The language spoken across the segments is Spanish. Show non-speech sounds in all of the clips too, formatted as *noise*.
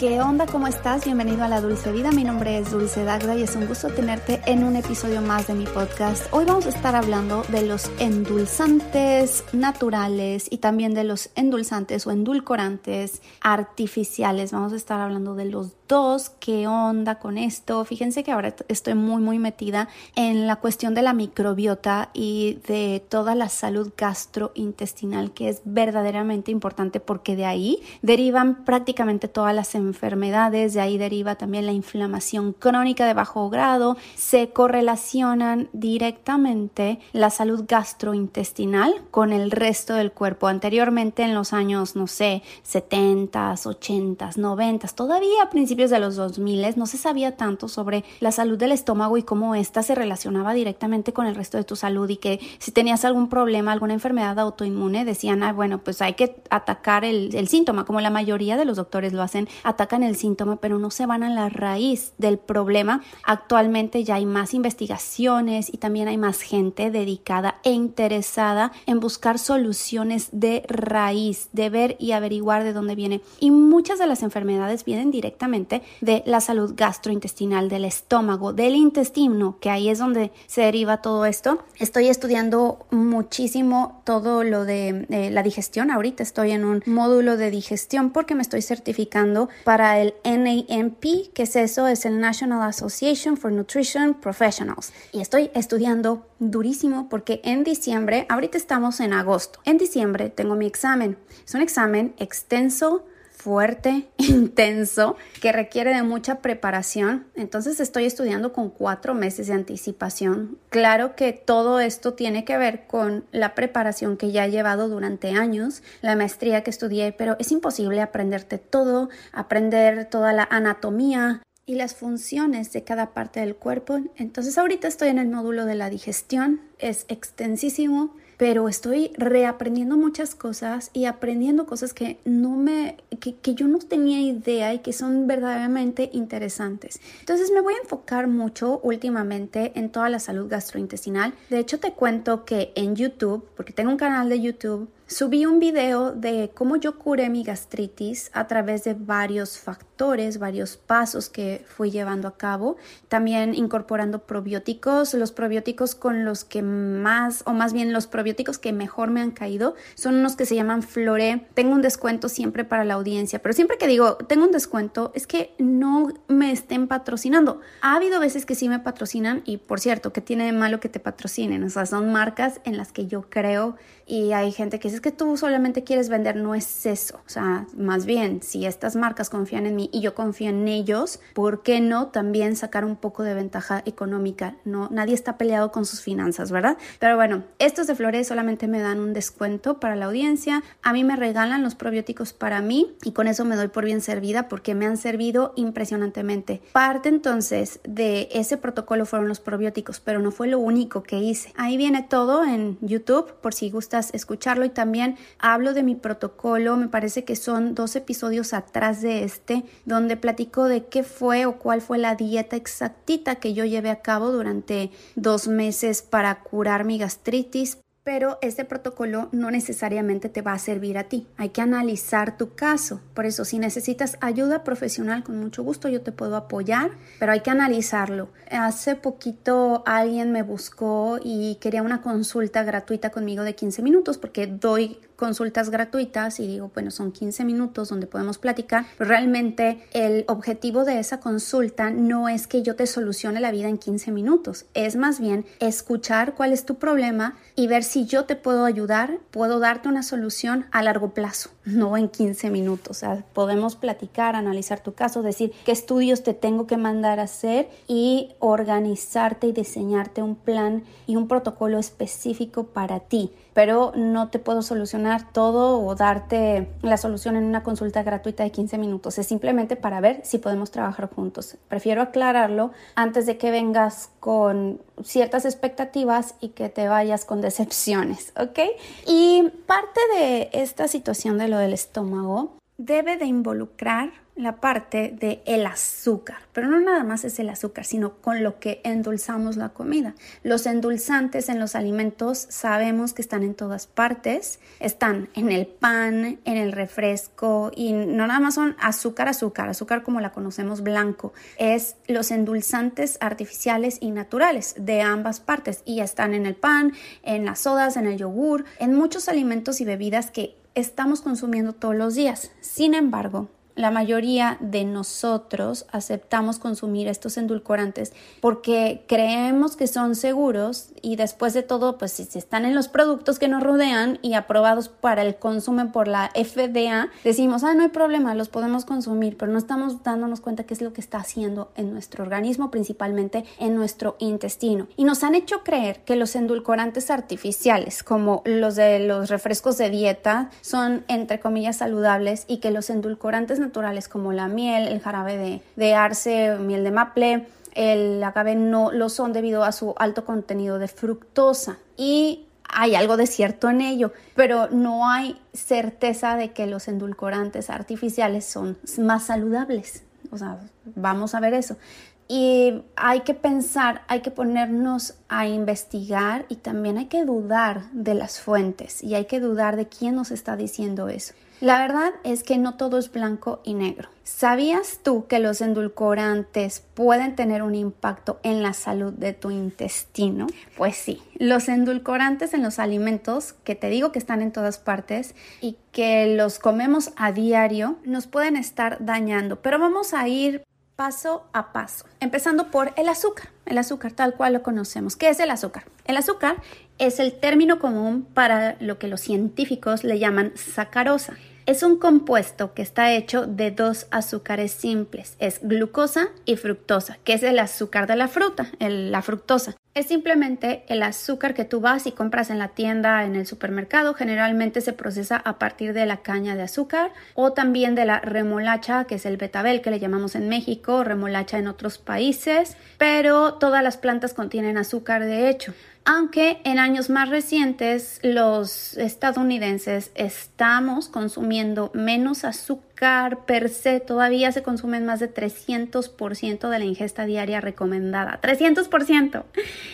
¿Qué onda? ¿Cómo estás? Bienvenido a La Dulce Vida. Mi nombre es Dulce Dagda y es un gusto tenerte en un episodio más de mi podcast. Hoy vamos a estar hablando de los endulzantes naturales y también de los endulzantes o endulcorantes artificiales. Vamos a estar hablando de los dos. ¿Qué onda con esto? Fíjense que ahora estoy muy, muy metida en la cuestión de la microbiota y de toda la salud gastrointestinal, que es verdaderamente importante porque de ahí derivan prácticamente todas las enfermedades enfermedades, de ahí deriva también la inflamación crónica de bajo grado, se correlacionan directamente la salud gastrointestinal con el resto del cuerpo. Anteriormente en los años, no sé, 70, 80, 90, todavía a principios de los 2000 no se sabía tanto sobre la salud del estómago y cómo ésta se relacionaba directamente con el resto de tu salud y que si tenías algún problema, alguna enfermedad autoinmune, decían, ah, bueno, pues hay que atacar el, el síntoma, como la mayoría de los doctores lo hacen, atacan el síntoma, pero no se van a la raíz del problema. Actualmente ya hay más investigaciones y también hay más gente dedicada e interesada en buscar soluciones de raíz, de ver y averiguar de dónde viene. Y muchas de las enfermedades vienen directamente de la salud gastrointestinal, del estómago, del intestino, que ahí es donde se deriva todo esto. Estoy estudiando muchísimo todo lo de eh, la digestión. Ahorita estoy en un módulo de digestión porque me estoy certificando para el NAMP, que es eso, es el National Association for Nutrition Professionals. Y estoy estudiando durísimo porque en diciembre, ahorita estamos en agosto, en diciembre tengo mi examen. Es un examen extenso, fuerte, *laughs* intenso, que requiere de mucha preparación. Entonces estoy estudiando con cuatro meses de anticipación. Claro que todo esto tiene que ver con la preparación que ya he llevado durante años, la maestría que estudié, pero es imposible aprenderte todo, aprender toda la anatomía, y las funciones de cada parte del cuerpo. Entonces ahorita estoy en el módulo de la digestión, es extensísimo, pero estoy reaprendiendo muchas cosas y aprendiendo cosas que no me, que, que yo no tenía idea y que son verdaderamente interesantes. Entonces me voy a enfocar mucho últimamente en toda la salud gastrointestinal. De hecho te cuento que en YouTube, porque tengo un canal de YouTube, Subí un video de cómo yo curé mi gastritis a través de varios factores, varios pasos que fui llevando a cabo, también incorporando probióticos, los probióticos con los que más, o más bien los probióticos que mejor me han caído, son unos que se llaman Flore. Tengo un descuento siempre para la audiencia, pero siempre que digo tengo un descuento es que no me estén patrocinando. Ha habido veces que sí me patrocinan y por cierto, que tiene de malo que te patrocinen? O sea, son marcas en las que yo creo y hay gente que dice que tú solamente quieres vender, no es eso. O sea, más bien, si estas marcas confían en mí y yo confío en ellos, ¿por qué no también sacar un poco de ventaja económica? No, nadie está peleado con sus finanzas, ¿verdad? Pero bueno, estos de Flores solamente me dan un descuento para la audiencia. A mí me regalan los probióticos para mí y con eso me doy por bien servida porque me han servido impresionantemente. Parte entonces de ese protocolo fueron los probióticos, pero no fue lo único que hice. Ahí viene todo en YouTube por si gustas escucharlo y también hablo de mi protocolo, me parece que son dos episodios atrás de este, donde platico de qué fue o cuál fue la dieta exactita que yo llevé a cabo durante dos meses para curar mi gastritis, pero este protocolo no necesariamente te va a servir a ti. Hay que analizar tu caso. Por eso, si necesitas ayuda profesional, con mucho gusto yo te puedo apoyar, pero hay que analizarlo. Hace poquito alguien me buscó y quería una consulta gratuita conmigo de 15 minutos porque doy consultas gratuitas y digo, bueno, son 15 minutos donde podemos platicar. realmente el objetivo de esa consulta no es que yo te solucione la vida en 15 minutos, es más bien escuchar cuál es tu problema y ver si yo te puedo ayudar, puedo darte una solución a largo plazo. No en 15 minutos. Podemos platicar, analizar tu caso, decir qué estudios te tengo que mandar a hacer y organizarte y diseñarte un plan y un protocolo específico para ti. Pero no te puedo solucionar todo o darte la solución en una consulta gratuita de 15 minutos. Es simplemente para ver si podemos trabajar juntos. Prefiero aclararlo antes de que vengas con ciertas expectativas y que te vayas con decepciones, ¿ok? Y parte de esta situación de lo del estómago debe de involucrar la parte de el azúcar, pero no nada más es el azúcar, sino con lo que endulzamos la comida. Los endulzantes en los alimentos sabemos que están en todas partes, están en el pan, en el refresco y no nada más son azúcar, azúcar, azúcar como la conocemos blanco, es los endulzantes artificiales y naturales de ambas partes y están en el pan, en las sodas, en el yogur, en muchos alimentos y bebidas que estamos consumiendo todos los días. Sin embargo, la mayoría de nosotros aceptamos consumir estos endulcorantes porque creemos que son seguros y después de todo, pues si están en los productos que nos rodean y aprobados para el consumo por la FDA, decimos, ah, no hay problema, los podemos consumir, pero no estamos dándonos cuenta qué es lo que está haciendo en nuestro organismo, principalmente en nuestro intestino. Y nos han hecho creer que los endulcorantes artificiales, como los de los refrescos de dieta, son entre comillas saludables y que los endulcorantes naturales como la miel, el jarabe de, arce, miel de maple, el agave no lo son debido a su alto contenido de fructosa y hay algo de cierto en ello, pero no hay certeza de que los endulcorantes artificiales son más saludables. O sea, vamos a ver eso. Y hay que pensar, hay que ponernos a investigar y también hay que dudar de las fuentes y hay que dudar de quién nos está diciendo eso. La verdad es que no todo es blanco y negro. ¿Sabías tú que los endulcorantes pueden tener un impacto en la salud de tu intestino? Pues sí, los endulcorantes en los alimentos, que te digo que están en todas partes y que los comemos a diario, nos pueden estar dañando. Pero vamos a ir paso a paso, empezando por el azúcar, el azúcar tal cual lo conocemos. ¿Qué es el azúcar? El azúcar es el término común para lo que los científicos le llaman sacarosa. Es un compuesto que está hecho de dos azúcares simples, es glucosa y fructosa, que es el azúcar de la fruta, la fructosa. Es simplemente el azúcar que tú vas y compras en la tienda, en el supermercado. Generalmente se procesa a partir de la caña de azúcar o también de la remolacha, que es el betabel que le llamamos en México, remolacha en otros países. Pero todas las plantas contienen azúcar de hecho aunque en años más recientes los estadounidenses estamos consumiendo menos azúcar per se, todavía se consumen más de 300% de la ingesta diaria recomendada, 300%.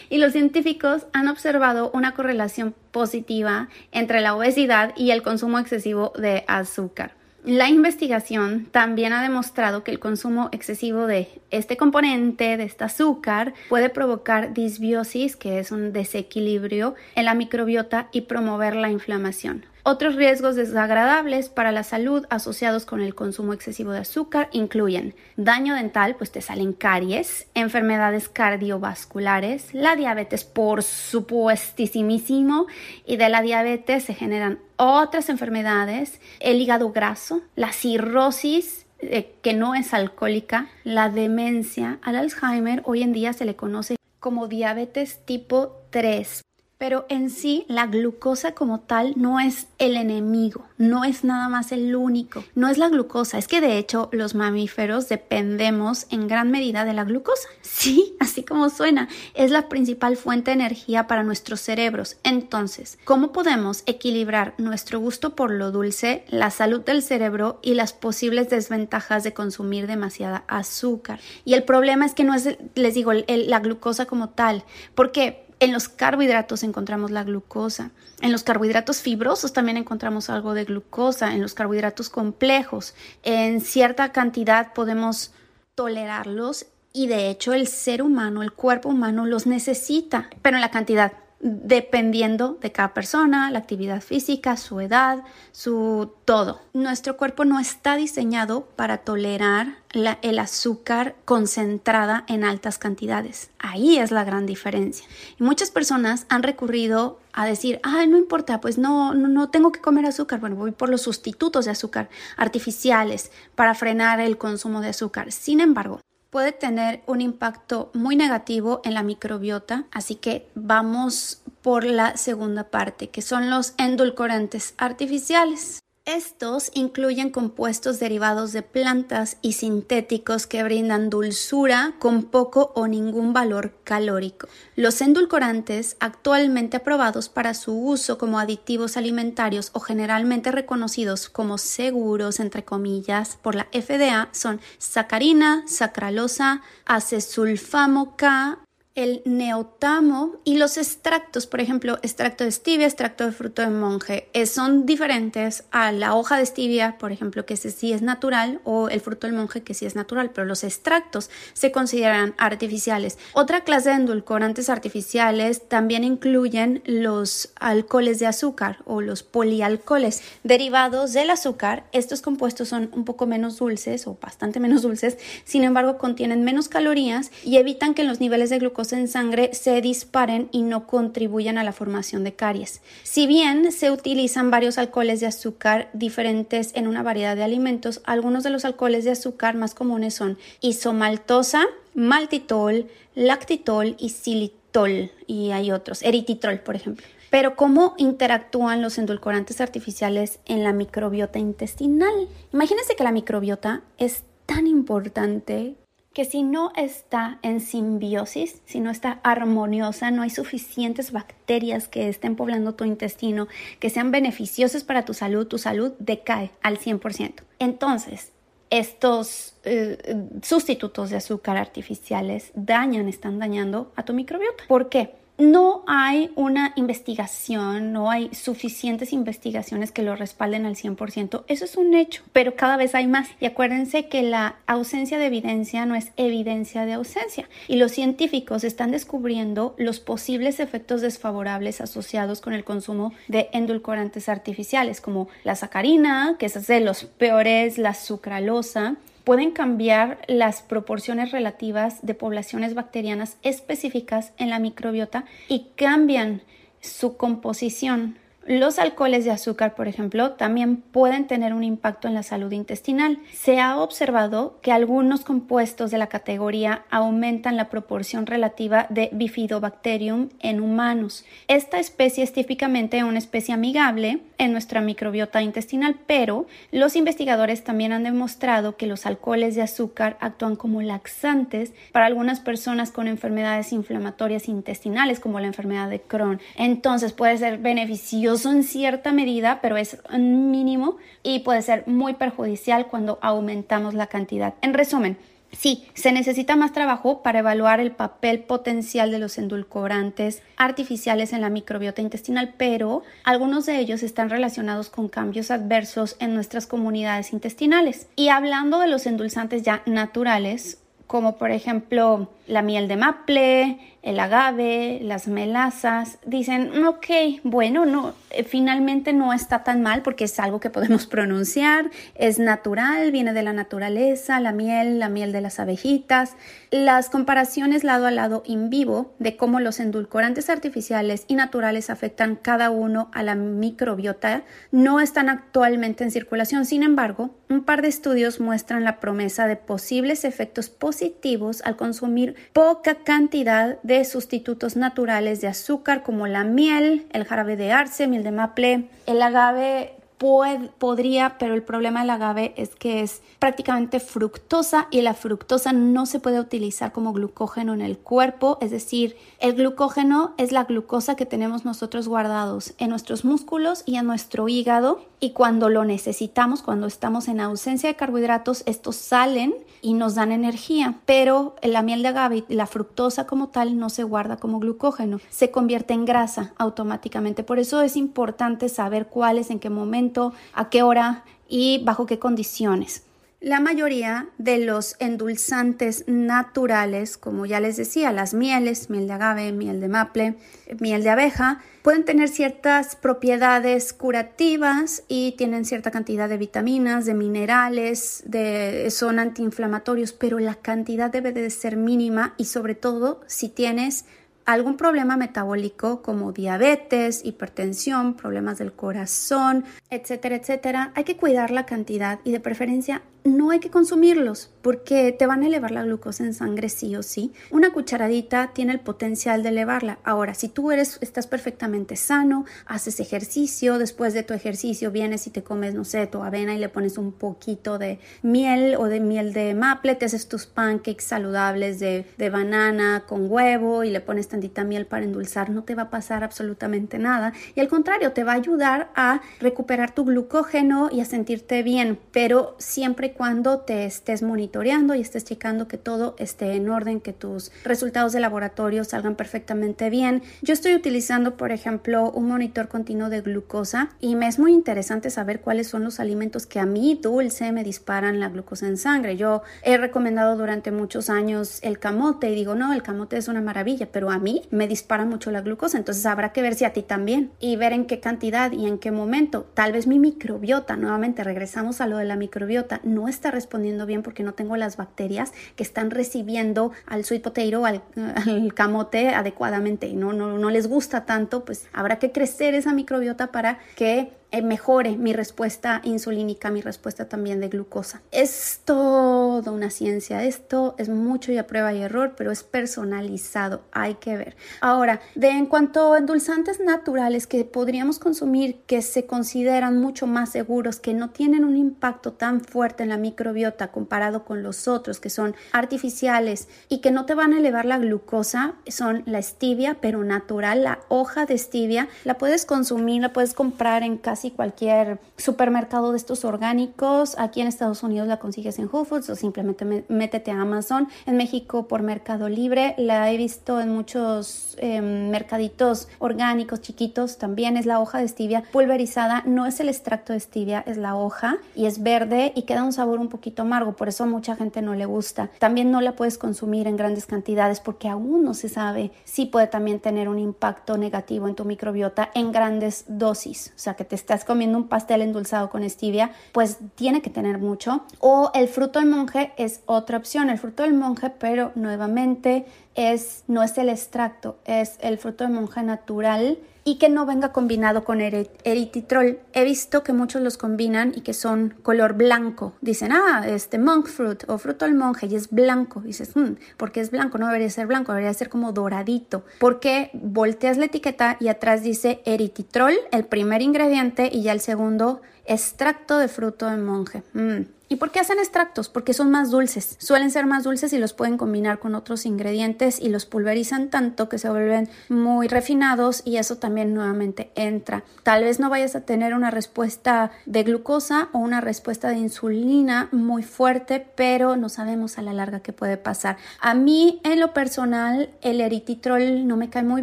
Y los científicos han observado una correlación positiva entre la obesidad y el consumo excesivo de azúcar. La investigación también ha demostrado que el consumo excesivo de este componente, de este azúcar, puede provocar disbiosis, que es un desequilibrio en la microbiota y promover la inflamación. Otros riesgos desagradables para la salud asociados con el consumo excesivo de azúcar incluyen daño dental, pues te salen caries, enfermedades cardiovasculares, la diabetes por supuestísimo y de la diabetes se generan otras enfermedades, el hígado graso, la cirrosis, eh, que no es alcohólica, la demencia, al Alzheimer hoy en día se le conoce como diabetes tipo 3. Pero en sí, la glucosa como tal no es el enemigo, no es nada más el único, no es la glucosa, es que de hecho los mamíferos dependemos en gran medida de la glucosa. Sí, así como suena, es la principal fuente de energía para nuestros cerebros. Entonces, ¿cómo podemos equilibrar nuestro gusto por lo dulce, la salud del cerebro y las posibles desventajas de consumir demasiada azúcar? Y el problema es que no es, les digo, la glucosa como tal, porque en los carbohidratos encontramos la glucosa. En los carbohidratos fibrosos también encontramos algo de glucosa. En los carbohidratos complejos, en cierta cantidad podemos tolerarlos y de hecho el ser humano, el cuerpo humano los necesita, pero en la cantidad dependiendo de cada persona, la actividad física, su edad, su todo. Nuestro cuerpo no está diseñado para tolerar el azúcar concentrada en altas cantidades. Ahí es la gran diferencia. Y muchas personas han recurrido a decir, ah, no importa, pues no, no, no tengo que comer azúcar. Bueno, voy por los sustitutos de azúcar artificiales para frenar el consumo de azúcar. Sin embargo, puede tener un impacto muy negativo en la microbiota, así que vamos por la segunda parte, que son los endulcorantes artificiales. Estos incluyen compuestos derivados de plantas y sintéticos que brindan dulzura con poco o ningún valor calórico. Los endulcorantes, actualmente aprobados para su uso como aditivos alimentarios o generalmente reconocidos como seguros, entre comillas, por la FDA, son sacarina, sacralosa, acesulfamo K, el neotamo y los extractos, por ejemplo, extracto de stevia, extracto de fruto de monje, eh, son diferentes a la hoja de stevia, por ejemplo, que sí es natural, o el fruto del monje, que sí es natural, pero los extractos se consideran artificiales. Otra clase de endulcorantes artificiales también incluyen los alcoholes de azúcar o los polialcoholes derivados del azúcar. Estos compuestos son un poco menos dulces o bastante menos dulces, sin embargo, contienen menos calorías y evitan que los niveles de glucosa en sangre se disparen y no contribuyan a la formación de caries. Si bien se utilizan varios alcoholes de azúcar diferentes en una variedad de alimentos, algunos de los alcoholes de azúcar más comunes son isomaltosa, maltitol, lactitol y xilitol y hay otros, erititrol, por ejemplo. Pero ¿cómo interactúan los endulcorantes artificiales en la microbiota intestinal? Imagínense que la microbiota es tan importante que si no está en simbiosis, si no está armoniosa, no hay suficientes bacterias que estén poblando tu intestino, que sean beneficiosas para tu salud, tu salud decae al 100%. Entonces, estos eh, sustitutos de azúcar artificiales dañan, están dañando a tu microbiota. ¿Por qué? No hay una investigación, no hay suficientes investigaciones que lo respalden al 100%. Eso es un hecho, pero cada vez hay más. Y acuérdense que la ausencia de evidencia no es evidencia de ausencia. Y los científicos están descubriendo los posibles efectos desfavorables asociados con el consumo de endulcorantes artificiales, como la sacarina, que es de los peores, la sucralosa, pueden cambiar las proporciones relativas de poblaciones bacterianas específicas en la microbiota y cambian su composición los alcoholes de azúcar, por ejemplo, también pueden tener un impacto en la salud intestinal. Se ha observado que algunos compuestos de la categoría aumentan la proporción relativa de Bifidobacterium en humanos. Esta especie es típicamente una especie amigable en nuestra microbiota intestinal, pero los investigadores también han demostrado que los alcoholes de azúcar actúan como laxantes para algunas personas con enfermedades inflamatorias intestinales, como la enfermedad de Crohn. Entonces puede ser beneficioso en cierta medida, pero es mínimo y puede ser muy perjudicial cuando aumentamos la cantidad. En resumen, Sí, se necesita más trabajo para evaluar el papel potencial de los endulcorantes artificiales en la microbiota intestinal, pero algunos de ellos están relacionados con cambios adversos en nuestras comunidades intestinales. Y hablando de los endulzantes ya naturales, como por ejemplo la miel de maple, el agave, las melazas, dicen, ok, bueno, no, eh, finalmente no está tan mal porque es algo que podemos *laughs* pronunciar, es natural, viene de la naturaleza, la miel, la miel de las abejitas. Las comparaciones lado a lado en vivo de cómo los endulcorantes artificiales y naturales afectan cada uno a la microbiota no están actualmente en circulación. Sin embargo, un par de estudios muestran la promesa de posibles efectos positivos al consumir poca cantidad de sustitutos naturales de azúcar como la miel, el jarabe de arce, miel de maple, el agave podría, pero el problema del agave es que es prácticamente fructosa y la fructosa no se puede utilizar como glucógeno en el cuerpo, es decir, el glucógeno es la glucosa que tenemos nosotros guardados en nuestros músculos y en nuestro hígado. Y cuando lo necesitamos, cuando estamos en ausencia de carbohidratos, estos salen y nos dan energía, pero la miel de agave y la fructosa como tal no se guarda como glucógeno, se convierte en grasa automáticamente. Por eso es importante saber cuáles, en qué momento, a qué hora y bajo qué condiciones. La mayoría de los endulzantes naturales, como ya les decía, las mieles, miel de agave, miel de maple, miel de abeja, pueden tener ciertas propiedades curativas y tienen cierta cantidad de vitaminas, de minerales, de, son antiinflamatorios, pero la cantidad debe de ser mínima y sobre todo si tienes algún problema metabólico como diabetes, hipertensión, problemas del corazón, etcétera, etcétera, hay que cuidar la cantidad y de preferencia no hay que consumirlos porque te van a elevar la glucosa en sangre sí o sí. Una cucharadita tiene el potencial de elevarla. Ahora, si tú eres, estás perfectamente sano, haces ejercicio, después de tu ejercicio vienes y te comes, no sé, tu avena y le pones un poquito de miel o de miel de maple, te haces tus pancakes saludables de, de banana con huevo y le pones tantita miel para endulzar, no te va a pasar absolutamente nada. Y al contrario, te va a ayudar a recuperar tu glucógeno y a sentirte bien, pero siempre cuando te estés monitoreando y estés checando que todo esté en orden, que tus resultados de laboratorio salgan perfectamente bien. Yo estoy utilizando, por ejemplo, un monitor continuo de glucosa y me es muy interesante saber cuáles son los alimentos que a mí dulce me disparan la glucosa en sangre. Yo he recomendado durante muchos años el camote y digo, no, el camote es una maravilla, pero a mí me dispara mucho la glucosa, entonces habrá que ver si a ti también y ver en qué cantidad y en qué momento. Tal vez mi microbiota, nuevamente regresamos a lo de la microbiota, no está respondiendo bien porque no tengo las bacterias que están recibiendo al sweet potato, al, *laughs* al camote adecuadamente y no, no, no les gusta tanto, pues habrá que crecer esa microbiota para que mejore mi respuesta insulínica, mi respuesta también de glucosa. Es toda una ciencia, esto es mucho y a prueba y error, pero es personalizado, hay que ver. Ahora, de en cuanto a endulzantes naturales que podríamos consumir que se consideran mucho más seguros, que no tienen un impacto tan fuerte en la microbiota comparado con los otros que son artificiales y que no te van a elevar la glucosa, son la stevia, pero natural, la hoja de stevia, la puedes consumir, la puedes comprar en casa casi cualquier supermercado de estos orgánicos. Aquí en Estados Unidos la consigues en Whole Foods o simplemente métete a Amazon. En México por Mercado Libre la he visto en muchos em, mercaditos orgánicos chiquitos. También es la hoja de stevia pulverizada. No es el extracto de stevia, es la hoja y es verde y queda un sabor un poquito amargo. Por eso a mucha gente no le gusta. También no la puedes consumir en grandes cantidades porque aún no se sabe si puede también tener un impacto negativo en tu microbiota en grandes dosis. O sea que te estás comiendo un pastel endulzado con stevia, pues tiene que tener mucho. O el fruto del monje es otra opción, el fruto del monje, pero nuevamente es, no es el extracto, es el fruto del monje natural y que no venga combinado con erititrol. He visto que muchos los combinan y que son color blanco. Dicen, ah, este monk fruit o fruto del monje y es blanco. dices, hmm, ¿por qué es blanco? No debería ser blanco, debería ser como doradito. Porque volteas la etiqueta y atrás dice erititrol, el primer ingrediente, y ya el segundo, extracto de fruto del monje. Hmm. ¿Y por qué hacen extractos? Porque son más dulces. Suelen ser más dulces y los pueden combinar con otros ingredientes y los pulverizan tanto que se vuelven muy refinados y eso también nuevamente entra. Tal vez no vayas a tener una respuesta de glucosa o una respuesta de insulina muy fuerte, pero no sabemos a la larga qué puede pasar. A mí en lo personal el erititrol no me cae muy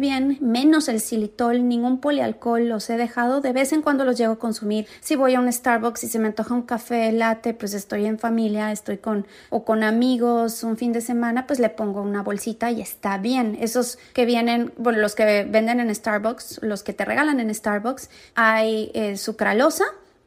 bien, menos el xilitol, ningún polialcohol los he dejado. De vez en cuando los llego a consumir. Si voy a un Starbucks y se me antoja un café latte, pues estoy en familia, estoy con o con amigos un fin de semana, pues le pongo una bolsita y está bien. Esos que vienen, bueno, los que venden en Starbucks, los que te regalan en Starbucks, hay eh, sucralosa,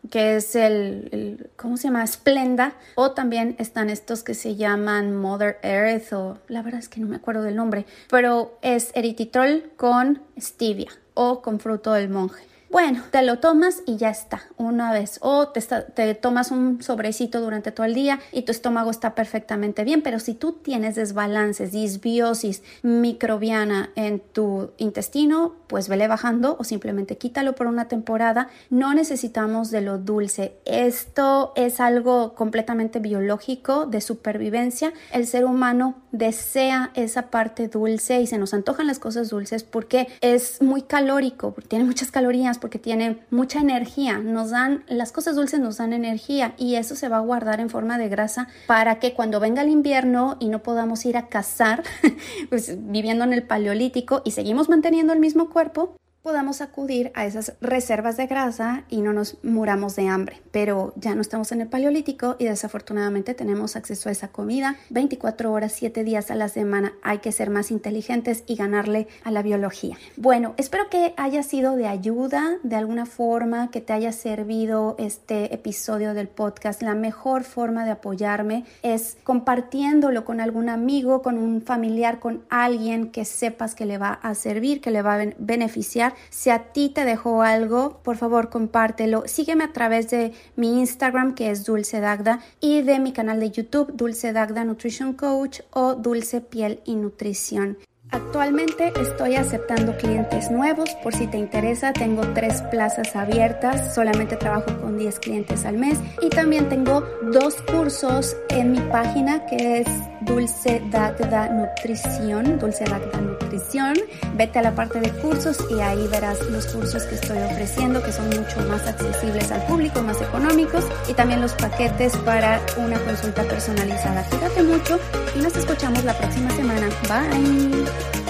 que es el, ¿cómo se llama? Splenda, o también están estos que se llaman Mother Earth, o la verdad es que no me acuerdo del nombre, pero es eritritol con stevia o con fruto del monje. Bueno, te lo tomas y ya está, una vez. O te, te, tomas un sobrecito durante todo el día y tu estómago está perfectamente bien. Pero si tú tienes desbalances, disbiosis microbiana en tu intestino, pues vele bajando o simplemente quítalo por una temporada. No necesitamos de lo dulce. Esto es algo completamente biológico de supervivencia. El ser humano desea esa parte dulce y se nos antojan las cosas dulces porque es muy calórico, porque tiene muchas calorías porque tiene mucha energía. Nos dan, las cosas dulces nos dan energía y eso se va a guardar en forma de grasa para que cuando venga el invierno y no podamos ir a cazar, *laughs* pues viviendo en el paleolítico y seguimos manteniendo el mismo cuerpo, podamos acudir a esas reservas de grasa y no nos muramos de hambre. Pero ya no estamos en el paleolítico y desafortunadamente tenemos acceso a esa comida 24 horas, 7 días a la semana. Hay que ser más inteligentes y ganarle a la biología. Bueno, espero que haya sido de ayuda de alguna forma, que te haya servido este episodio del podcast. La mejor forma de apoyarme es compartiéndolo con algún amigo, con un familiar, con alguien que sepas que le va a servir, que le va a beneficiar si a ti te dejó algo, por favor compártelo. Sígueme a través de mi Instagram que es Dulce Dagda y de mi canal de YouTube Dulce Dagda Nutrition Coach o Dulce Piel y Nutrición. Actualmente estoy aceptando clientes nuevos, por si te interesa, tengo tres plazas abiertas, solamente trabajo con 10 clientes al mes y también tengo dos cursos en mi página que es Dulce Dagda Nutrición, Dulce Dagda Nutrición. Vete a la parte de cursos y ahí verás los cursos que estoy ofreciendo que son mucho más accesibles al público, más económicos y también los paquetes para una consulta personalizada. Cuídate mucho y nos escuchamos la próxima semana. Bye.